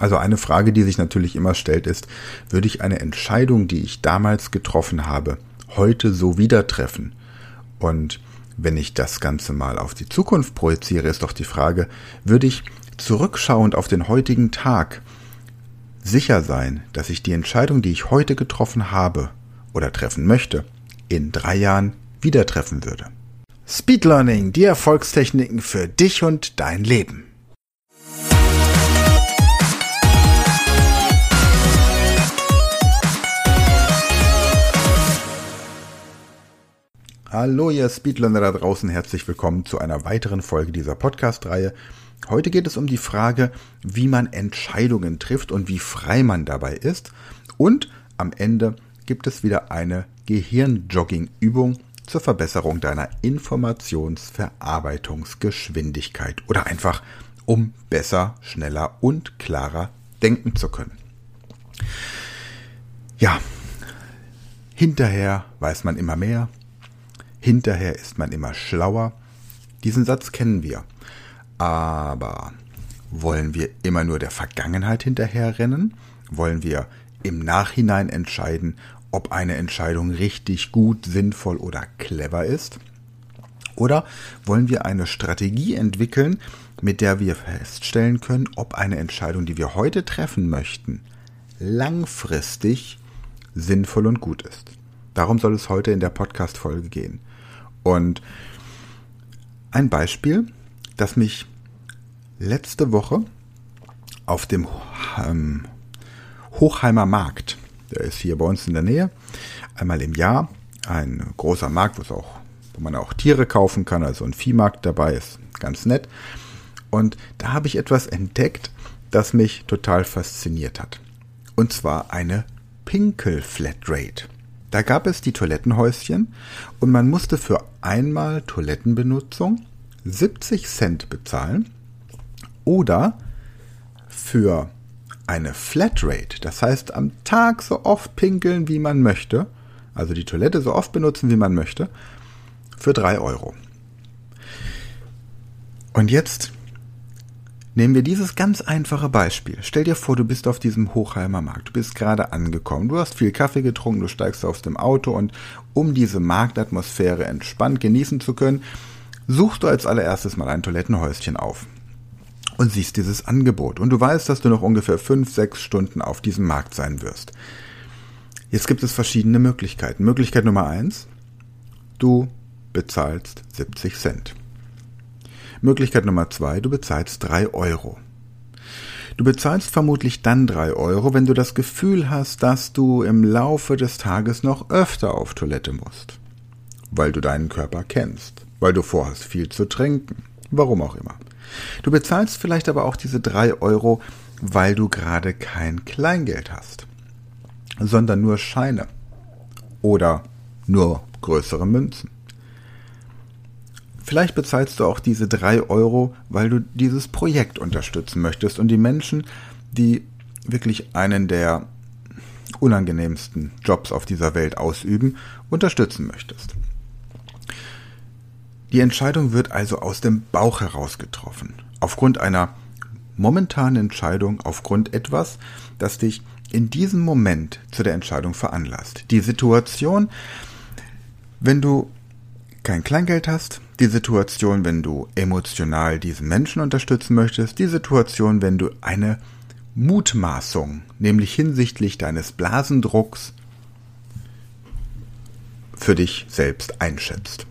Also eine Frage, die sich natürlich immer stellt, ist, würde ich eine Entscheidung, die ich damals getroffen habe, heute so wieder treffen? Und wenn ich das Ganze mal auf die Zukunft projiziere, ist doch die Frage, würde ich zurückschauend auf den heutigen Tag sicher sein, dass ich die Entscheidung, die ich heute getroffen habe oder treffen möchte, in drei Jahren wieder treffen würde. Speed Learning, die Erfolgstechniken für dich und dein Leben. Hallo ihr Speedlearner da draußen, herzlich willkommen zu einer weiteren Folge dieser Podcast-Reihe. Heute geht es um die Frage, wie man Entscheidungen trifft und wie frei man dabei ist. Und am Ende gibt es wieder eine Gehirnjogging-Übung zur Verbesserung deiner Informationsverarbeitungsgeschwindigkeit oder einfach um besser, schneller und klarer denken zu können. Ja, hinterher weiß man immer mehr, Hinterher ist man immer schlauer. Diesen Satz kennen wir. Aber wollen wir immer nur der Vergangenheit hinterherrennen? Wollen wir im Nachhinein entscheiden, ob eine Entscheidung richtig gut, sinnvoll oder clever ist? Oder wollen wir eine Strategie entwickeln, mit der wir feststellen können, ob eine Entscheidung, die wir heute treffen möchten, langfristig sinnvoll und gut ist? Darum soll es heute in der Podcast-Folge gehen. Und ein Beispiel, das mich letzte Woche auf dem ähm, Hochheimer Markt, der ist hier bei uns in der Nähe, einmal im Jahr, ein großer Markt, wo, auch, wo man auch Tiere kaufen kann, also ein Viehmarkt dabei ist, ganz nett. Und da habe ich etwas entdeckt, das mich total fasziniert hat. Und zwar eine Pinkel-Flatrate. Da gab es die Toilettenhäuschen und man musste für einmal Toilettenbenutzung 70 Cent bezahlen oder für eine Flatrate, das heißt am Tag so oft pinkeln, wie man möchte, also die Toilette so oft benutzen, wie man möchte, für 3 Euro. Und jetzt Nehmen wir dieses ganz einfache Beispiel. Stell dir vor, du bist auf diesem Hochheimer Markt. Du bist gerade angekommen. Du hast viel Kaffee getrunken, du steigst aus dem Auto und um diese Marktatmosphäre entspannt genießen zu können, suchst du als allererstes mal ein Toilettenhäuschen auf und siehst dieses Angebot. Und du weißt, dass du noch ungefähr fünf, sechs Stunden auf diesem Markt sein wirst. Jetzt gibt es verschiedene Möglichkeiten. Möglichkeit Nummer eins, du bezahlst 70 Cent. Möglichkeit Nummer zwei, du bezahlst drei Euro. Du bezahlst vermutlich dann drei Euro, wenn du das Gefühl hast, dass du im Laufe des Tages noch öfter auf Toilette musst. Weil du deinen Körper kennst, weil du vorhast viel zu trinken, warum auch immer. Du bezahlst vielleicht aber auch diese drei Euro, weil du gerade kein Kleingeld hast, sondern nur Scheine oder nur größere Münzen. Vielleicht bezahlst du auch diese drei Euro, weil du dieses Projekt unterstützen möchtest und die Menschen, die wirklich einen der unangenehmsten Jobs auf dieser Welt ausüben, unterstützen möchtest. Die Entscheidung wird also aus dem Bauch heraus getroffen. Aufgrund einer momentanen Entscheidung, aufgrund etwas, das dich in diesem Moment zu der Entscheidung veranlasst. Die Situation, wenn du kein Kleingeld hast, die Situation, wenn du emotional diesen Menschen unterstützen möchtest, die Situation, wenn du eine Mutmaßung, nämlich hinsichtlich deines Blasendrucks, für dich selbst einschätzt.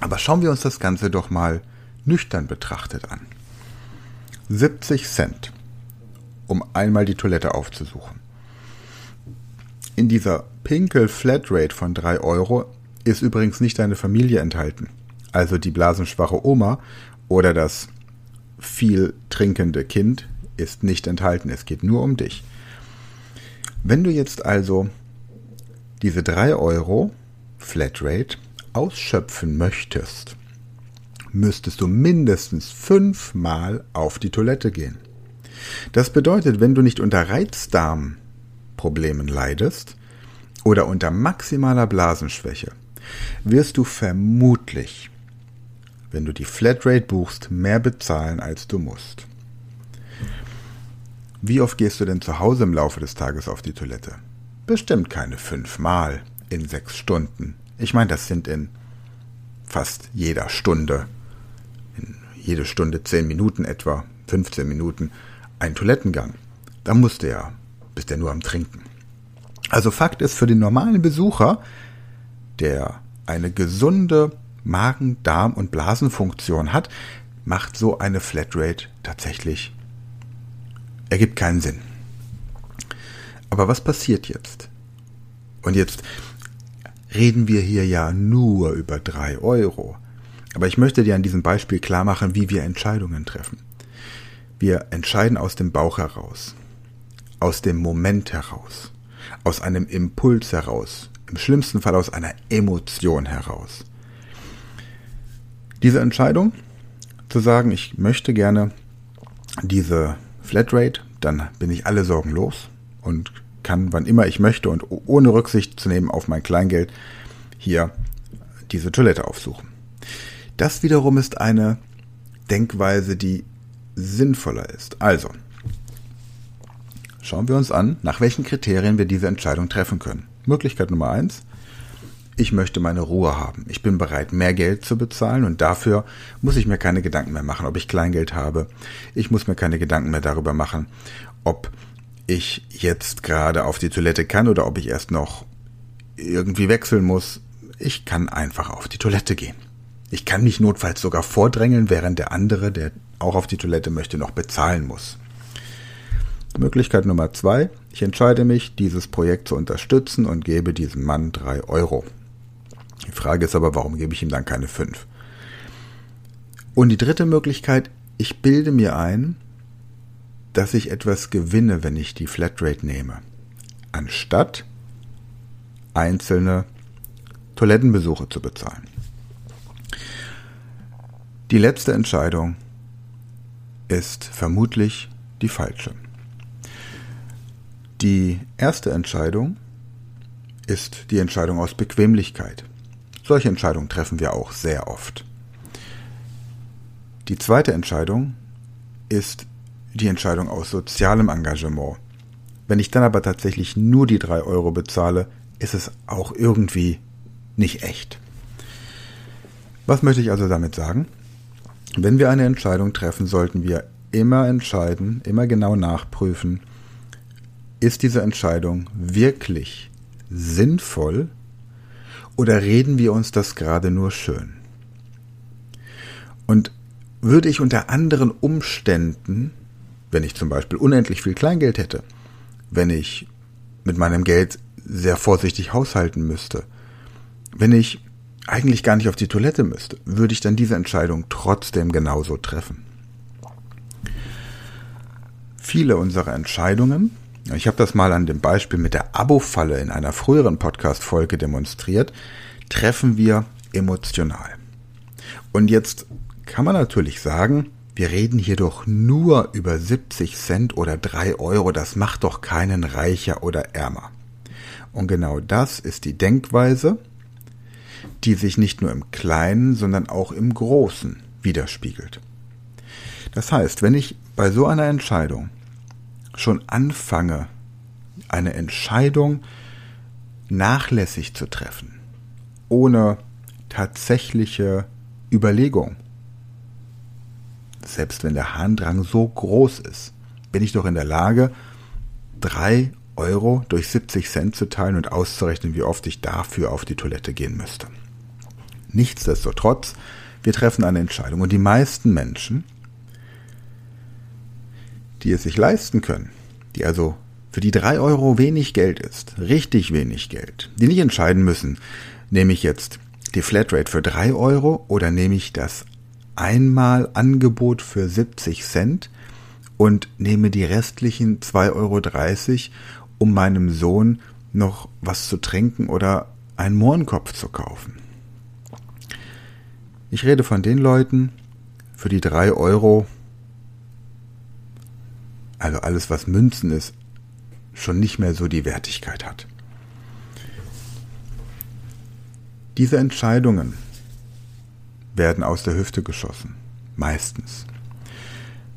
Aber schauen wir uns das Ganze doch mal nüchtern betrachtet an. 70 Cent, um einmal die Toilette aufzusuchen. In dieser Pinkel Flatrate von 3 Euro ist übrigens nicht deine Familie enthalten also die blasenschwache Oma oder das viel trinkende Kind, ist nicht enthalten. Es geht nur um dich. Wenn du jetzt also diese 3 Euro Flatrate ausschöpfen möchtest, müsstest du mindestens fünfmal auf die Toilette gehen. Das bedeutet, wenn du nicht unter Reizdarmproblemen leidest oder unter maximaler Blasenschwäche, wirst du vermutlich wenn du die Flatrate buchst, mehr bezahlen, als du musst. Wie oft gehst du denn zu Hause im Laufe des Tages auf die Toilette? Bestimmt keine fünfmal in sechs Stunden. Ich meine, das sind in fast jeder Stunde, in jede Stunde zehn Minuten etwa, 15 Minuten, ein Toilettengang. Da musst du ja, bist ja nur am Trinken. Also Fakt ist, für den normalen Besucher, der eine gesunde Magen-, Darm- und Blasenfunktion hat, macht so eine Flatrate tatsächlich ergibt keinen Sinn. Aber was passiert jetzt? Und jetzt reden wir hier ja nur über drei Euro. Aber ich möchte dir an diesem Beispiel klar machen, wie wir Entscheidungen treffen. Wir entscheiden aus dem Bauch heraus, aus dem Moment heraus, aus einem Impuls heraus, im schlimmsten Fall aus einer Emotion heraus. Diese Entscheidung, zu sagen, ich möchte gerne diese Flatrate, dann bin ich alle Sorgen los und kann, wann immer ich möchte und ohne Rücksicht zu nehmen auf mein Kleingeld, hier diese Toilette aufsuchen. Das wiederum ist eine Denkweise, die sinnvoller ist. Also, schauen wir uns an, nach welchen Kriterien wir diese Entscheidung treffen können. Möglichkeit Nummer eins, ich möchte meine Ruhe haben. Ich bin bereit, mehr Geld zu bezahlen und dafür muss ich mir keine Gedanken mehr machen, ob ich Kleingeld habe. Ich muss mir keine Gedanken mehr darüber machen, ob ich jetzt gerade auf die Toilette kann oder ob ich erst noch irgendwie wechseln muss. Ich kann einfach auf die Toilette gehen. Ich kann mich notfalls sogar vordrängeln, während der andere, der auch auf die Toilette möchte, noch bezahlen muss. Möglichkeit Nummer zwei. Ich entscheide mich, dieses Projekt zu unterstützen und gebe diesem Mann drei Euro. Die Frage ist aber, warum gebe ich ihm dann keine fünf? Und die dritte Möglichkeit, ich bilde mir ein, dass ich etwas gewinne, wenn ich die Flatrate nehme, anstatt einzelne Toilettenbesuche zu bezahlen. Die letzte Entscheidung ist vermutlich die falsche. Die erste Entscheidung ist die Entscheidung aus Bequemlichkeit. Solche Entscheidungen treffen wir auch sehr oft. Die zweite Entscheidung ist die Entscheidung aus sozialem Engagement. Wenn ich dann aber tatsächlich nur die drei Euro bezahle, ist es auch irgendwie nicht echt. Was möchte ich also damit sagen? Wenn wir eine Entscheidung treffen, sollten wir immer entscheiden, immer genau nachprüfen, ist diese Entscheidung wirklich sinnvoll oder reden wir uns das gerade nur schön? Und würde ich unter anderen Umständen, wenn ich zum Beispiel unendlich viel Kleingeld hätte, wenn ich mit meinem Geld sehr vorsichtig haushalten müsste, wenn ich eigentlich gar nicht auf die Toilette müsste, würde ich dann diese Entscheidung trotzdem genauso treffen. Viele unserer Entscheidungen ich habe das mal an dem Beispiel mit der Abo-Falle in einer früheren Podcast-Folge demonstriert. Treffen wir emotional. Und jetzt kann man natürlich sagen, wir reden hier doch nur über 70 Cent oder 3 Euro. Das macht doch keinen reicher oder ärmer. Und genau das ist die Denkweise, die sich nicht nur im Kleinen, sondern auch im Großen widerspiegelt. Das heißt, wenn ich bei so einer Entscheidung schon anfange, eine Entscheidung nachlässig zu treffen, ohne tatsächliche Überlegung, selbst wenn der Harndrang so groß ist, bin ich doch in der Lage, drei Euro durch 70 Cent zu teilen und auszurechnen, wie oft ich dafür auf die Toilette gehen müsste. Nichtsdestotrotz, wir treffen eine Entscheidung und die meisten Menschen die es sich leisten können, die also für die drei Euro wenig Geld ist, richtig wenig Geld, die nicht entscheiden müssen, nehme ich jetzt die Flatrate für drei Euro oder nehme ich das Einmalangebot für 70 Cent und nehme die restlichen 2,30 Euro, um meinem Sohn noch was zu trinken oder einen Mohrenkopf zu kaufen. Ich rede von den Leuten, für die drei Euro also alles, was Münzen ist, schon nicht mehr so die Wertigkeit hat. Diese Entscheidungen werden aus der Hüfte geschossen, meistens.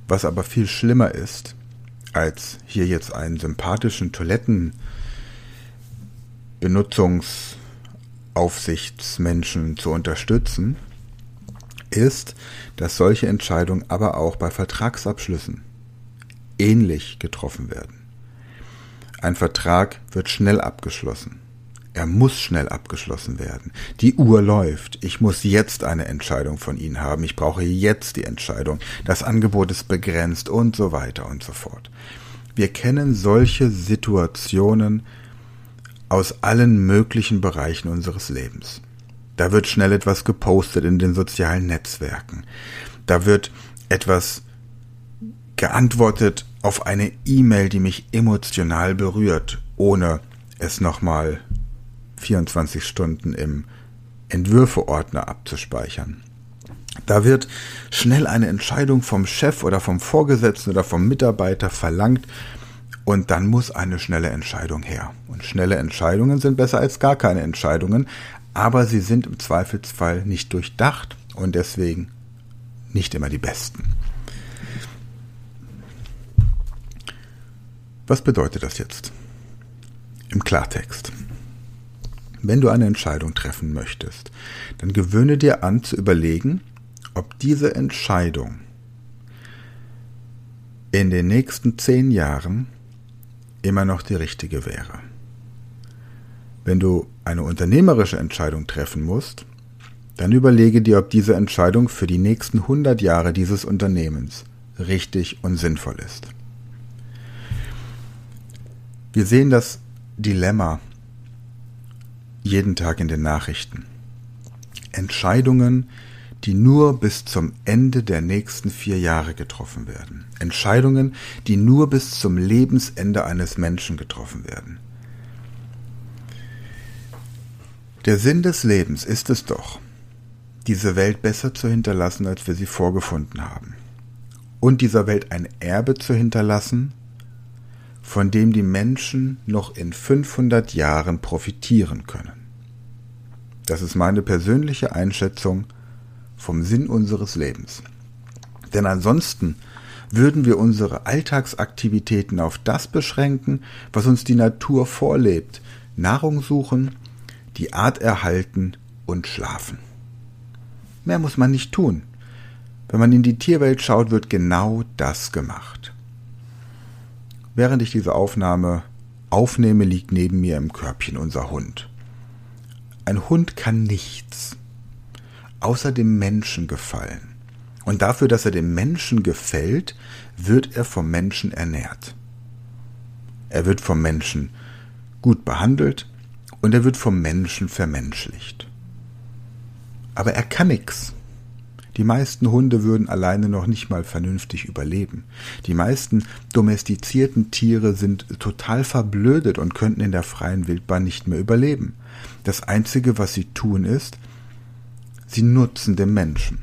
Was aber viel schlimmer ist, als hier jetzt einen sympathischen Toilettenbenutzungsaufsichtsmenschen zu unterstützen, ist, dass solche Entscheidungen aber auch bei Vertragsabschlüssen ähnlich getroffen werden. Ein Vertrag wird schnell abgeschlossen. Er muss schnell abgeschlossen werden. Die Uhr läuft. Ich muss jetzt eine Entscheidung von Ihnen haben. Ich brauche jetzt die Entscheidung. Das Angebot ist begrenzt und so weiter und so fort. Wir kennen solche Situationen aus allen möglichen Bereichen unseres Lebens. Da wird schnell etwas gepostet in den sozialen Netzwerken. Da wird etwas geantwortet auf eine E-Mail, die mich emotional berührt, ohne es nochmal 24 Stunden im Entwürfeordner abzuspeichern. Da wird schnell eine Entscheidung vom Chef oder vom Vorgesetzten oder vom Mitarbeiter verlangt und dann muss eine schnelle Entscheidung her. Und schnelle Entscheidungen sind besser als gar keine Entscheidungen, aber sie sind im Zweifelsfall nicht durchdacht und deswegen nicht immer die besten. Was bedeutet das jetzt? Im Klartext. Wenn du eine Entscheidung treffen möchtest, dann gewöhne dir an zu überlegen, ob diese Entscheidung in den nächsten zehn Jahren immer noch die richtige wäre. Wenn du eine unternehmerische Entscheidung treffen musst, dann überlege dir, ob diese Entscheidung für die nächsten 100 Jahre dieses Unternehmens richtig und sinnvoll ist. Wir sehen das Dilemma jeden Tag in den Nachrichten. Entscheidungen, die nur bis zum Ende der nächsten vier Jahre getroffen werden. Entscheidungen, die nur bis zum Lebensende eines Menschen getroffen werden. Der Sinn des Lebens ist es doch, diese Welt besser zu hinterlassen, als wir sie vorgefunden haben. Und dieser Welt ein Erbe zu hinterlassen, von dem die Menschen noch in 500 Jahren profitieren können. Das ist meine persönliche Einschätzung vom Sinn unseres Lebens. Denn ansonsten würden wir unsere Alltagsaktivitäten auf das beschränken, was uns die Natur vorlebt, Nahrung suchen, die Art erhalten und schlafen. Mehr muss man nicht tun. Wenn man in die Tierwelt schaut, wird genau das gemacht. Während ich diese Aufnahme aufnehme, liegt neben mir im Körbchen unser Hund. Ein Hund kann nichts, außer dem Menschen gefallen. Und dafür, dass er dem Menschen gefällt, wird er vom Menschen ernährt. Er wird vom Menschen gut behandelt, und er wird vom Menschen vermenschlicht. Aber er kann nix. Die meisten Hunde würden alleine noch nicht mal vernünftig überleben. Die meisten domestizierten Tiere sind total verblödet und könnten in der freien Wildbahn nicht mehr überleben. Das Einzige, was sie tun, ist, sie nutzen den Menschen.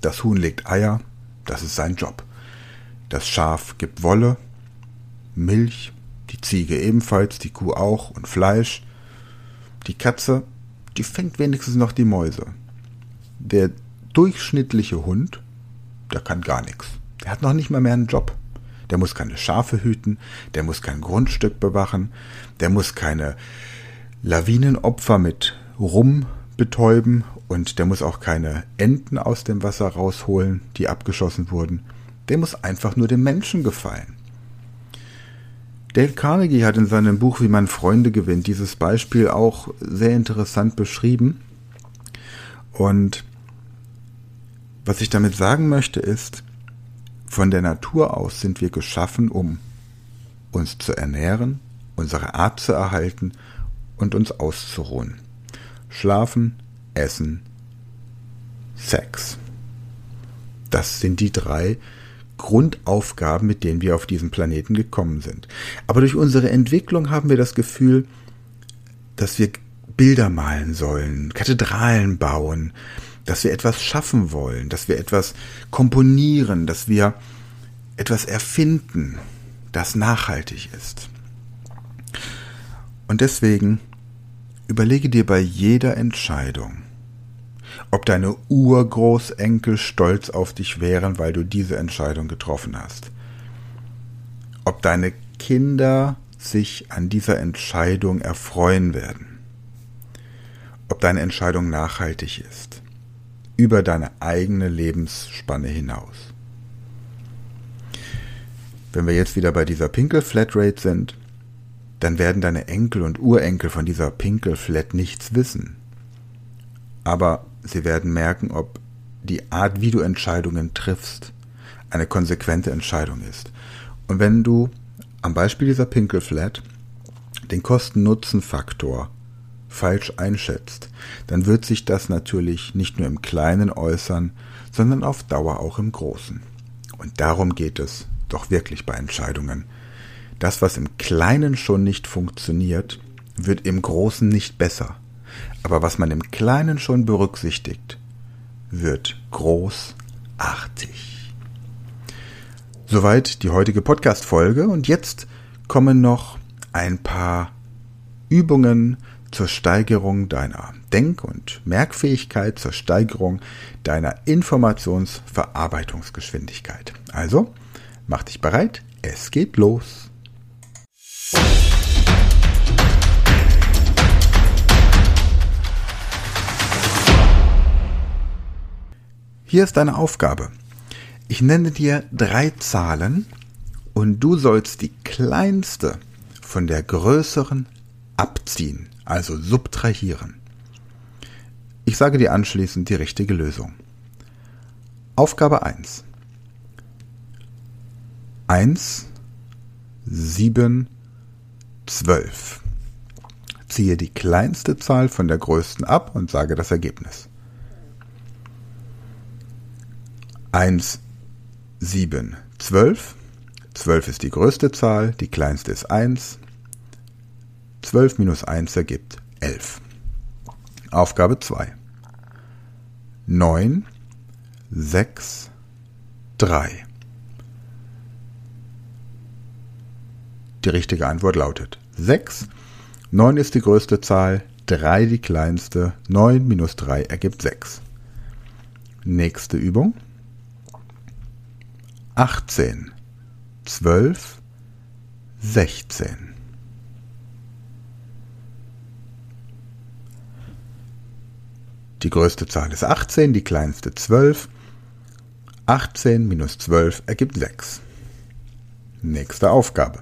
Das Huhn legt Eier, das ist sein Job. Das Schaf gibt Wolle, Milch, die Ziege ebenfalls, die Kuh auch und Fleisch. Die Katze, die fängt wenigstens noch die Mäuse. Der durchschnittliche Hund, der kann gar nichts. Der hat noch nicht mal mehr einen Job. Der muss keine Schafe hüten, der muss kein Grundstück bewachen, der muss keine Lawinenopfer mit Rum betäuben und der muss auch keine Enten aus dem Wasser rausholen, die abgeschossen wurden. Der muss einfach nur dem Menschen gefallen. Dale Carnegie hat in seinem Buch Wie man Freunde gewinnt dieses Beispiel auch sehr interessant beschrieben. Und was ich damit sagen möchte ist, von der Natur aus sind wir geschaffen, um uns zu ernähren, unsere Art zu erhalten und uns auszuruhen. Schlafen, Essen, Sex. Das sind die drei Grundaufgaben, mit denen wir auf diesen Planeten gekommen sind. Aber durch unsere Entwicklung haben wir das Gefühl, dass wir Bilder malen sollen, Kathedralen bauen, dass wir etwas schaffen wollen, dass wir etwas komponieren, dass wir etwas erfinden, das nachhaltig ist. Und deswegen überlege dir bei jeder Entscheidung, ob deine Urgroßenkel stolz auf dich wären, weil du diese Entscheidung getroffen hast. ob deine Kinder sich an dieser Entscheidung erfreuen werden. Ob deine Entscheidung nachhaltig ist. Über deine eigene Lebensspanne hinaus. Wenn wir jetzt wieder bei dieser Pinkel-Flatrate sind, dann werden deine Enkel und Urenkel von dieser Pinkel-Flat nichts wissen. Aber sie werden merken, ob die Art, wie du Entscheidungen triffst, eine konsequente Entscheidung ist. Und wenn du am Beispiel dieser Pinkelflat den Kosten-Nutzen-Faktor falsch einschätzt, dann wird sich das natürlich nicht nur im Kleinen äußern, sondern auf Dauer auch im Großen. Und darum geht es doch wirklich bei Entscheidungen. Das, was im Kleinen schon nicht funktioniert, wird im Großen nicht besser. Aber was man im Kleinen schon berücksichtigt, wird großartig. Soweit die heutige Podcast-Folge und jetzt kommen noch ein paar Übungen zur Steigerung deiner Denk- und Merkfähigkeit, zur Steigerung deiner Informationsverarbeitungsgeschwindigkeit. Also, mach dich bereit, es geht los. Hier ist deine Aufgabe. Ich nenne dir drei Zahlen und du sollst die kleinste von der größeren abziehen, also subtrahieren. Ich sage dir anschließend die richtige Lösung. Aufgabe 1. 1, 7, 12. Ziehe die kleinste Zahl von der größten ab und sage das Ergebnis. 1, 7, 12. 12 ist die größte Zahl, die kleinste ist 1. 12 minus 1 ergibt 11. Aufgabe 2. 9, 6, 3. Die richtige Antwort lautet 6. 9 ist die größte Zahl, 3 die kleinste. 9 minus 3 ergibt 6. Nächste Übung. 18, 12, 16. Die größte Zahl ist 18, die kleinste 12. 18 minus 12 ergibt 6. Nächste Aufgabe.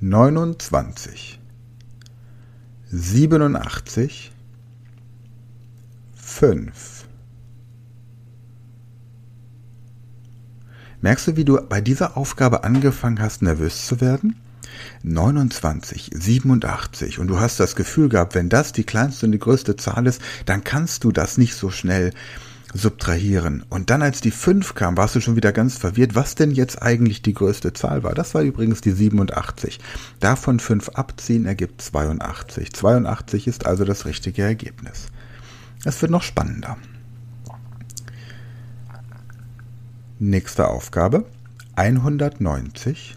29, 87, 5. Merkst du, wie du bei dieser Aufgabe angefangen hast, nervös zu werden? 29, 87 und du hast das Gefühl gehabt, wenn das die kleinste und die größte Zahl ist, dann kannst du das nicht so schnell subtrahieren. Und dann, als die 5 kam, warst du schon wieder ganz verwirrt, was denn jetzt eigentlich die größte Zahl war. Das war übrigens die 87. Davon 5 abziehen ergibt 82. 82 ist also das richtige Ergebnis. Es wird noch spannender. Nächste Aufgabe. 190,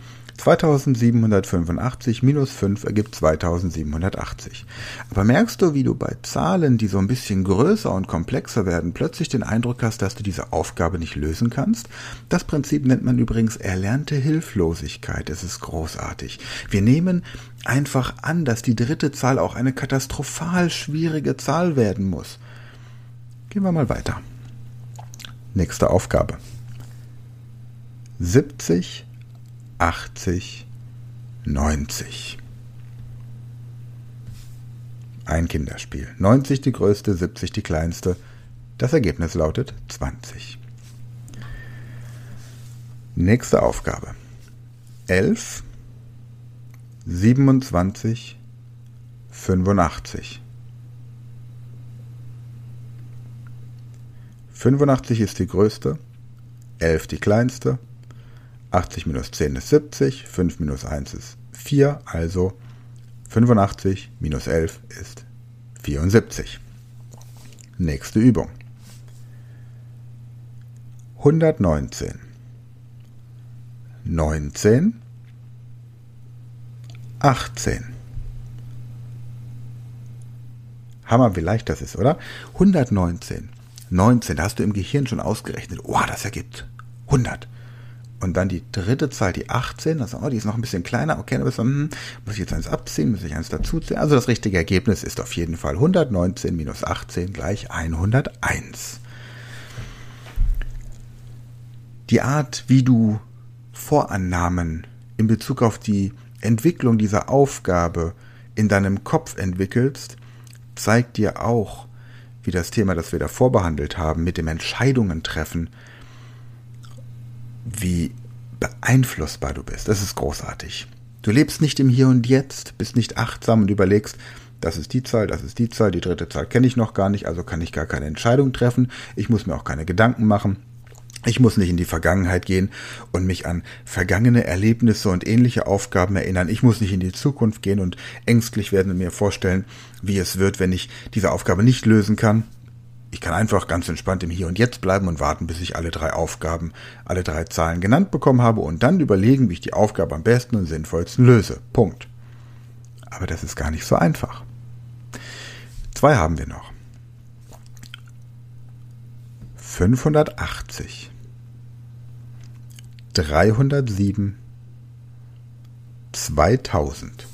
2785 minus 5 ergibt 2780. Aber merkst du, wie du bei Zahlen, die so ein bisschen größer und komplexer werden, plötzlich den Eindruck hast, dass du diese Aufgabe nicht lösen kannst? Das Prinzip nennt man übrigens erlernte Hilflosigkeit. Es ist großartig. Wir nehmen einfach an, dass die dritte Zahl auch eine katastrophal schwierige Zahl werden muss. Gehen wir mal weiter. Nächste Aufgabe. 70 80, 90. Ein Kinderspiel. 90 die größte, 70 die kleinste. Das Ergebnis lautet 20. Nächste Aufgabe. 11, 27, 85. 85 ist die größte, 11 die kleinste, 80 minus 10 ist 70, 5 minus 1 ist 4, also 85 minus 11 ist 74. Nächste Übung. 119. 19, 18. Hammer, wie leicht das ist, oder? 119. 19, da hast du im Gehirn schon ausgerechnet. Oh, das ergibt 100. Und dann die dritte Zahl, die 18, das, oh, die ist noch ein bisschen kleiner. Okay, dann bist du, hm, muss ich jetzt eins abziehen, muss ich eins dazuziehen. Also das richtige Ergebnis ist auf jeden Fall 119 minus 18 gleich 101. Die Art, wie du Vorannahmen in Bezug auf die Entwicklung dieser Aufgabe in deinem Kopf entwickelst, zeigt dir auch, wie das Thema, das wir davor behandelt haben, mit dem Entscheidungen treffen, wie beeinflussbar du bist. Das ist großartig. Du lebst nicht im Hier und Jetzt, bist nicht achtsam und überlegst, das ist die Zahl, das ist die Zahl, die dritte Zahl kenne ich noch gar nicht, also kann ich gar keine Entscheidung treffen. Ich muss mir auch keine Gedanken machen. Ich muss nicht in die Vergangenheit gehen und mich an vergangene Erlebnisse und ähnliche Aufgaben erinnern. Ich muss nicht in die Zukunft gehen und ängstlich werden und mir vorstellen, wie es wird, wenn ich diese Aufgabe nicht lösen kann. Ich kann einfach ganz entspannt im Hier und Jetzt bleiben und warten, bis ich alle drei Aufgaben, alle drei Zahlen genannt bekommen habe und dann überlegen, wie ich die Aufgabe am besten und sinnvollsten löse. Punkt. Aber das ist gar nicht so einfach. Zwei haben wir noch. 580. 307 2000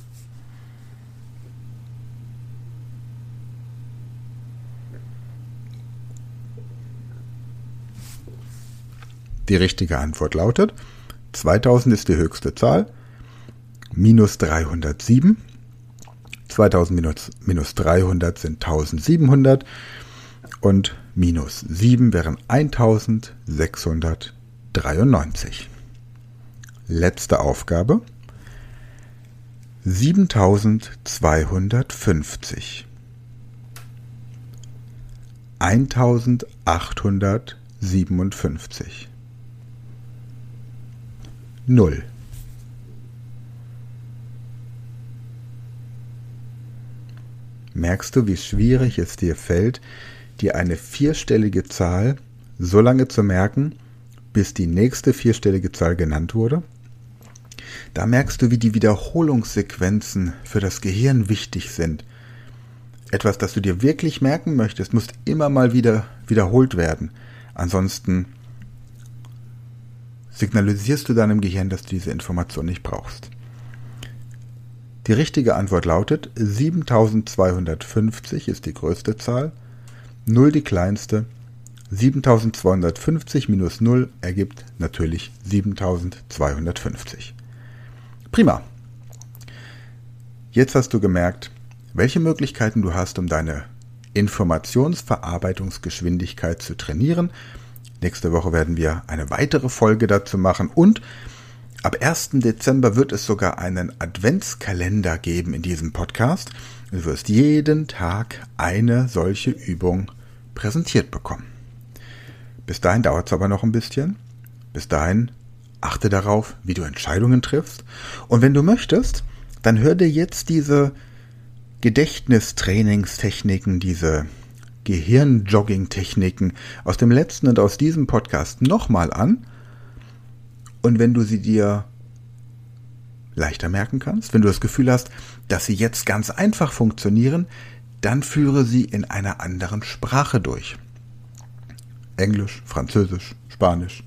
Die richtige Antwort lautet 2000 ist die höchste Zahl, minus 307. 2000 minus, minus 300 sind 1700 und minus 7 wären 1600. 93. Letzte Aufgabe 7250 1857 Null Merkst du, wie schwierig es dir fällt, dir eine vierstellige Zahl so lange zu merken, bis die nächste vierstellige Zahl genannt wurde. Da merkst du, wie die Wiederholungssequenzen für das Gehirn wichtig sind. Etwas, das du dir wirklich merken möchtest, muss immer mal wieder wiederholt werden. Ansonsten signalisierst du deinem Gehirn, dass du diese Information nicht brauchst. Die richtige Antwort lautet 7250 ist die größte Zahl, 0 die kleinste 7250 minus 0 ergibt natürlich 7250. Prima. Jetzt hast du gemerkt, welche Möglichkeiten du hast, um deine Informationsverarbeitungsgeschwindigkeit zu trainieren. Nächste Woche werden wir eine weitere Folge dazu machen und ab 1. Dezember wird es sogar einen Adventskalender geben in diesem Podcast. Du wirst jeden Tag eine solche Übung präsentiert bekommen. Bis dahin dauert es aber noch ein bisschen. Bis dahin achte darauf, wie du Entscheidungen triffst. Und wenn du möchtest, dann hör dir jetzt diese Gedächtnistrainingstechniken, diese Gehirnjogging-Techniken aus dem letzten und aus diesem Podcast nochmal an. Und wenn du sie dir leichter merken kannst, wenn du das Gefühl hast, dass sie jetzt ganz einfach funktionieren, dann führe sie in einer anderen Sprache durch. Englisch, Französisch, Spanisch.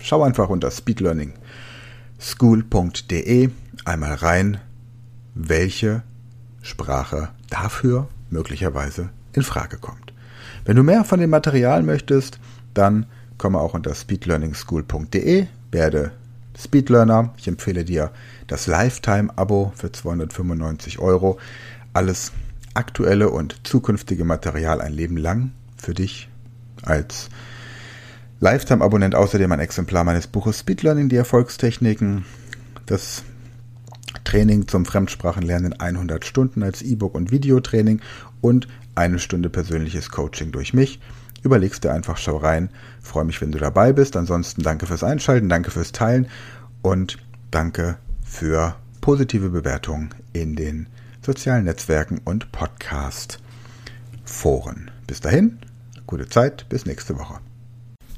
Schau einfach unter speedlearningschool.de einmal rein, welche Sprache dafür möglicherweise in Frage kommt. Wenn du mehr von dem Material möchtest, dann komme auch unter speedlearningschool.de, werde Speedlearner. Ich empfehle dir das Lifetime-Abo für 295 Euro. Alles aktuelle und zukünftige Material ein Leben lang für dich als Lifetime-Abonnent außerdem ein Exemplar meines Buches Speedlearning, die Erfolgstechniken, das Training zum Fremdsprachenlernen in 100 Stunden als E-Book und Videotraining und eine Stunde persönliches Coaching durch mich. Überlegst dir einfach, schau rein. Freue mich, wenn du dabei bist. Ansonsten danke fürs Einschalten, danke fürs Teilen und danke für positive Bewertungen in den sozialen Netzwerken und Podcast-Foren. Bis dahin, gute Zeit, bis nächste Woche.